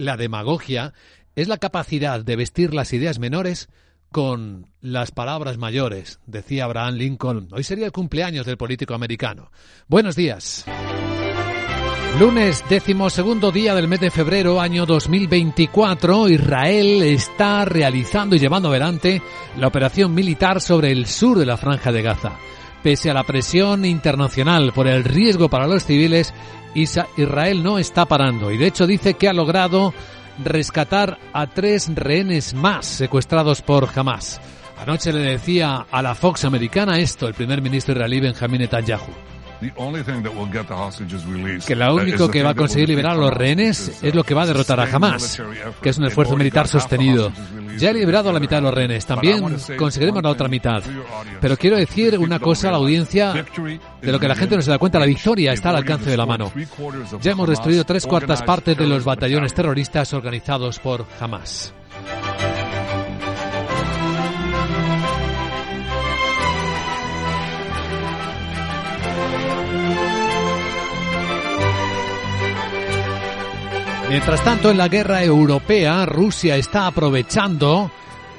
la demagogia es la capacidad de vestir las ideas menores con las palabras mayores, decía Abraham Lincoln. Hoy sería el cumpleaños del político americano. Buenos días. Lunes, décimo segundo día del mes de febrero, año 2024, Israel está realizando y llevando adelante la operación militar sobre el sur de la franja de Gaza. Pese a la presión internacional por el riesgo para los civiles, Israel no está parando y de hecho dice que ha logrado rescatar a tres rehenes más secuestrados por Hamas. Anoche le decía a la Fox americana esto el primer ministro israelí Benjamin Netanyahu que lo único que va a conseguir liberar a los rehenes es lo que va a derrotar a Hamas, que es un esfuerzo militar sostenido. Ya he liberado a la mitad de los rehenes, también conseguiremos la otra mitad. Pero quiero decir una cosa a la audiencia de lo que la gente no se da cuenta, la victoria está al alcance de la mano. Ya hemos destruido tres cuartas partes de los batallones terroristas organizados por Hamas. Mientras tanto, en la guerra europea, Rusia está aprovechando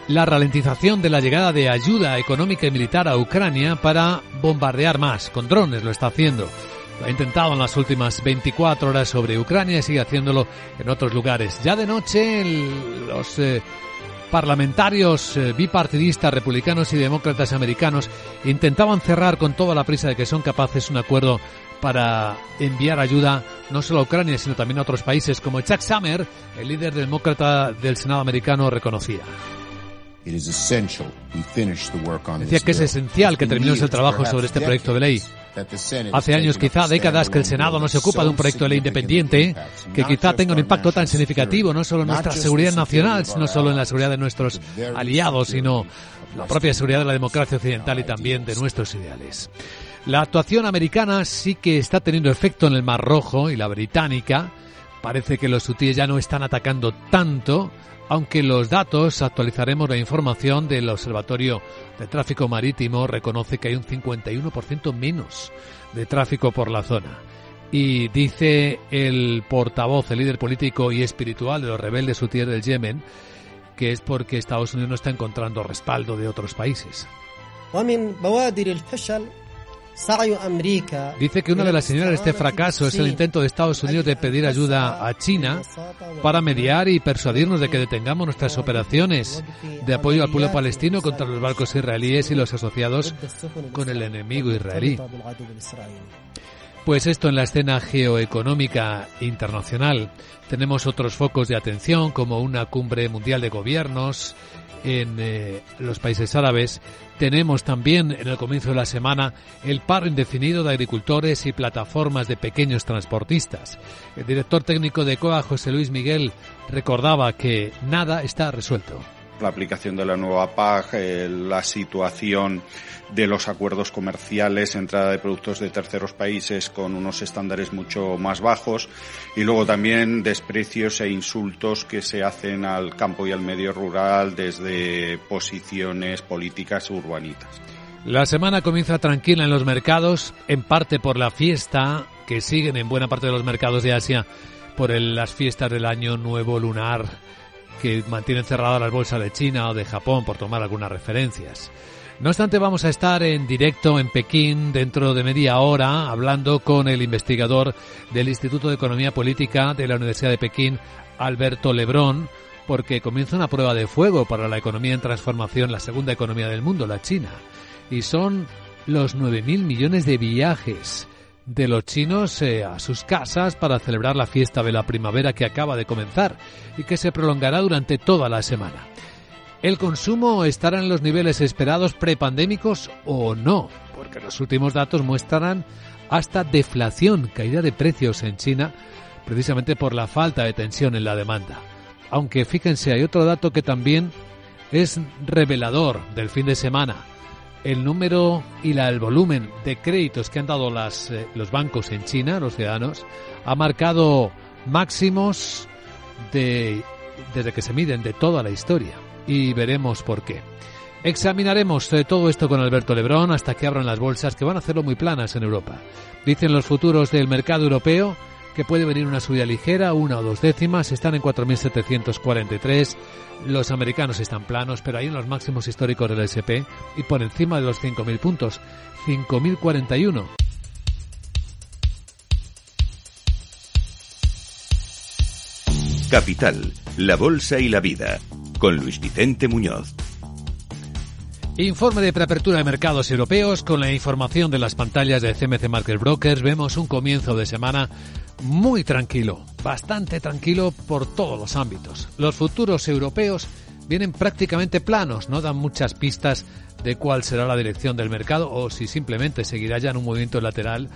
la ralentización de la llegada de ayuda económica y militar a Ucrania para bombardear más. Con drones lo está haciendo. Lo ha intentado en las últimas 24 horas sobre Ucrania y sigue haciéndolo en otros lugares. Ya de noche, los eh, parlamentarios eh, bipartidistas republicanos y demócratas americanos intentaban cerrar con toda la prisa de que son capaces un acuerdo para enviar ayuda no solo a Ucrania, sino también a otros países, como Chuck Schumer, el líder demócrata del Senado americano, reconocía. Decía que es esencial que terminemos el trabajo sobre este proyecto de ley. Hace años, quizá décadas, que el Senado no se ocupa de un proyecto de ley independiente que quizá tenga un impacto tan significativo no solo en nuestra seguridad nacional, no solo en la seguridad de nuestros aliados, sino la propia seguridad de la democracia occidental y también de nuestros ideales. La actuación americana sí que está teniendo efecto en el Mar Rojo y la británica. Parece que los hutíes ya no están atacando tanto, aunque los datos, actualizaremos la información del Observatorio de Tráfico Marítimo, reconoce que hay un 51% menos de tráfico por la zona. Y dice el portavoz, el líder político y espiritual de los rebeldes hutíes del Yemen, que es porque Estados Unidos no está encontrando respaldo de otros países. Dice que una de las señales de este fracaso es el intento de Estados Unidos de pedir ayuda a China para mediar y persuadirnos de que detengamos nuestras operaciones de apoyo al pueblo palestino contra los barcos israelíes y los asociados con el enemigo israelí. Pues esto en la escena geoeconómica internacional. Tenemos otros focos de atención como una cumbre mundial de gobiernos, en eh, los países árabes. Tenemos también en el comienzo de la semana el paro indefinido de agricultores y plataformas de pequeños transportistas. El director técnico de COA, José Luis Miguel, recordaba que nada está resuelto la aplicación de la nueva PAG, eh, la situación de los acuerdos comerciales, entrada de productos de terceros países con unos estándares mucho más bajos y luego también desprecios e insultos que se hacen al campo y al medio rural desde posiciones políticas urbanitas. La semana comienza tranquila en los mercados, en parte por la fiesta que siguen en buena parte de los mercados de Asia por las fiestas del año nuevo lunar que mantienen cerradas las bolsas de China o de Japón, por tomar algunas referencias. No obstante, vamos a estar en directo en Pekín dentro de media hora hablando con el investigador del Instituto de Economía Política de la Universidad de Pekín, Alberto Lebrón, porque comienza una prueba de fuego para la economía en transformación, la segunda economía del mundo, la China. Y son los 9.000 millones de viajes de los chinos eh, a sus casas para celebrar la fiesta de la primavera que acaba de comenzar y que se prolongará durante toda la semana. ¿El consumo estará en los niveles esperados prepandémicos o no? Porque los últimos datos muestran hasta deflación, caída de precios en China, precisamente por la falta de tensión en la demanda. Aunque fíjense, hay otro dato que también es revelador del fin de semana el número y la, el volumen de créditos que han dado las, eh, los bancos en China, los ciudadanos, ha marcado máximos de, desde que se miden de toda la historia. Y veremos por qué. Examinaremos eh, todo esto con Alberto Lebrón hasta que abran las bolsas, que van a hacerlo muy planas en Europa. Dicen los futuros del mercado europeo que puede venir una subida ligera, una o dos décimas, están en 4.743. Los americanos están planos, pero hay en los máximos históricos del SP y por encima de los 5.000 puntos, 5.041. Capital, la Bolsa y la Vida, con Luis Vicente Muñoz. Informe de preapertura de mercados europeos con la información de las pantallas de CMC Market Brokers. Vemos un comienzo de semana muy tranquilo, bastante tranquilo por todos los ámbitos. Los futuros europeos vienen prácticamente planos, no dan muchas pistas de cuál será la dirección del mercado o si simplemente seguirá ya en un movimiento lateral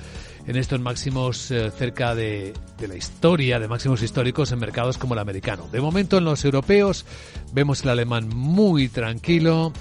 en estos máximos eh, cerca de, de, la historia, de máximos históricos en mercados como el americano. De momento en los europeos vemos el alemán muy tranquilo,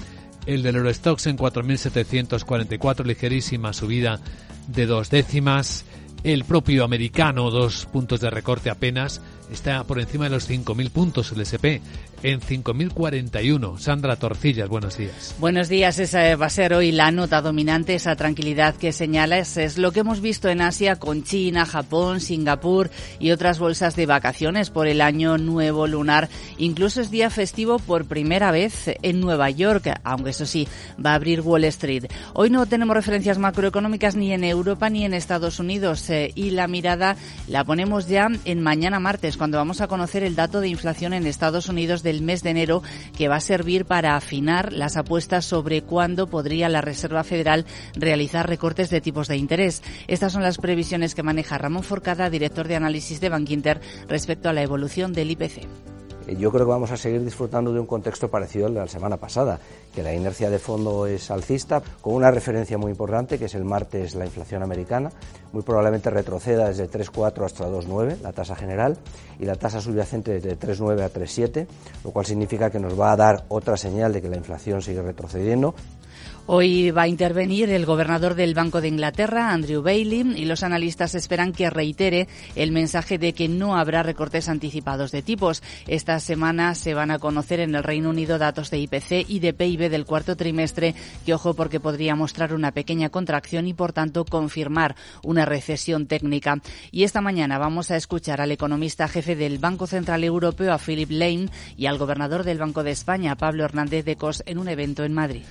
el del Eurostox en 4.744, ligerísima subida de dos décimas. El propio americano, dos puntos de recorte apenas, está por encima de los 5.000 puntos el SP en 5.041. Sandra Torcillas, buenos días. Buenos días, esa va a ser hoy la nota dominante, esa tranquilidad que señalas. Es lo que hemos visto en Asia con China, Japón, Singapur y otras bolsas de vacaciones por el año nuevo lunar. Incluso es día festivo por primera vez en Nueva York, aunque eso sí, va a abrir Wall Street. Hoy no tenemos referencias macroeconómicas ni en Europa ni en Estados Unidos eh, y la mirada la ponemos ya en mañana martes, cuando vamos a conocer el dato de inflación en Estados Unidos del mes de enero que va a servir para afinar las apuestas sobre cuándo podría la Reserva Federal realizar recortes de tipos de interés. Estas son las previsiones que maneja Ramón Forcada, director de análisis de Bankinter, respecto a la evolución del IPC. Eh, yo creo que vamos a seguir disfrutando de un contexto parecido al de la semana pasada, que la inercia de fondo es alcista, con una referencia muy importante, que es el martes la inflación americana, muy probablemente retroceda desde 3,4 hasta 2,9 la tasa general y la tasa subyacente desde 3,9 a 3,7, lo cual significa que nos va a dar otra señal de que la inflación sigue retrocediendo. Hoy va a intervenir el gobernador del Banco de Inglaterra, Andrew Bailey, y los analistas esperan que reitere el mensaje de que no habrá recortes anticipados de tipos. Esta semana se van a conocer en el Reino Unido datos de IPC y de PIB del cuarto trimestre, que ojo porque podría mostrar una pequeña contracción y por tanto confirmar una recesión técnica. Y esta mañana vamos a escuchar al economista jefe del Banco Central Europeo, a Philip Lane, y al gobernador del Banco de España, Pablo Hernández de Cos, en un evento en Madrid.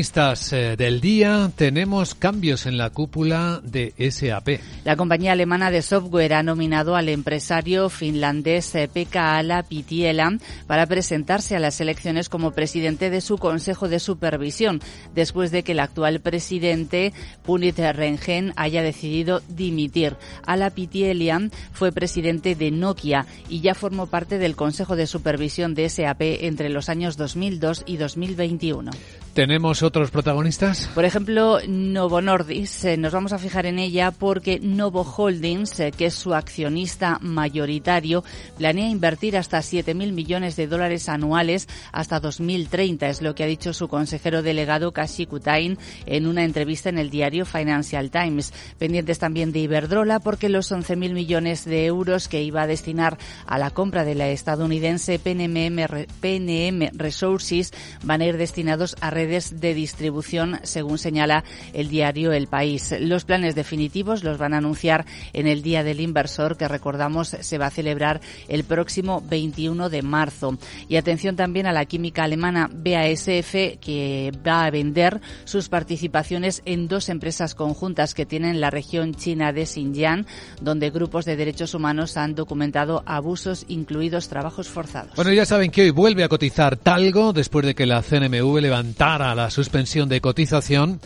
Eh, del día tenemos cambios en la cúpula de SAP. La compañía alemana de software ha nominado al empresario finlandés eh, Pekka Ala Pitiela para presentarse a las elecciones como presidente de su consejo de supervisión, después de que el actual presidente Punit Rengen haya decidido dimitir. Ala Pitielia fue presidente de Nokia y ya formó parte del consejo de supervisión de SAP entre los años 2002 y 2021. ¿Tenemos otros protagonistas? Por ejemplo, Novo Nordisk. Eh, nos vamos a fijar en ella porque Novo Holdings, eh, que es su accionista mayoritario, planea invertir hasta 7.000 millones de dólares anuales hasta 2030. Es lo que ha dicho su consejero delegado Kashi Kutain en una entrevista en el diario Financial Times. Pendientes también de Iberdrola porque los 11.000 millones de euros que iba a destinar a la compra de la estadounidense PNM, PNM Resources van a ir destinados a redes de distribución, según señala el diario El País. Los planes definitivos los van a anunciar en el Día del Inversor, que recordamos se va a celebrar el próximo 21 de marzo. Y atención también a la química alemana BASF, que va a vender sus participaciones en dos empresas conjuntas que tienen la región china de Xinjiang, donde grupos de derechos humanos han documentado abusos, incluidos trabajos forzados. Bueno, ya saben que hoy vuelve a cotizar Talgo después de que la CNMV levantara a la suspensión de cotización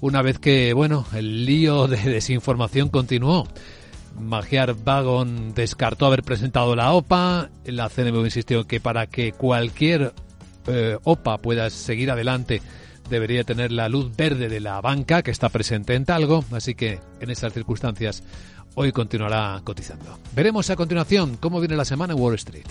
una vez que, bueno, el lío de desinformación continuó. Magiar Vagon descartó haber presentado la OPA. La CNMV insistió que para que cualquier eh, OPA pueda seguir adelante debería tener la luz verde de la banca que está presente en Talgo. Así que en esas circunstancias hoy continuará cotizando. Veremos a continuación cómo viene la semana en Wall Street.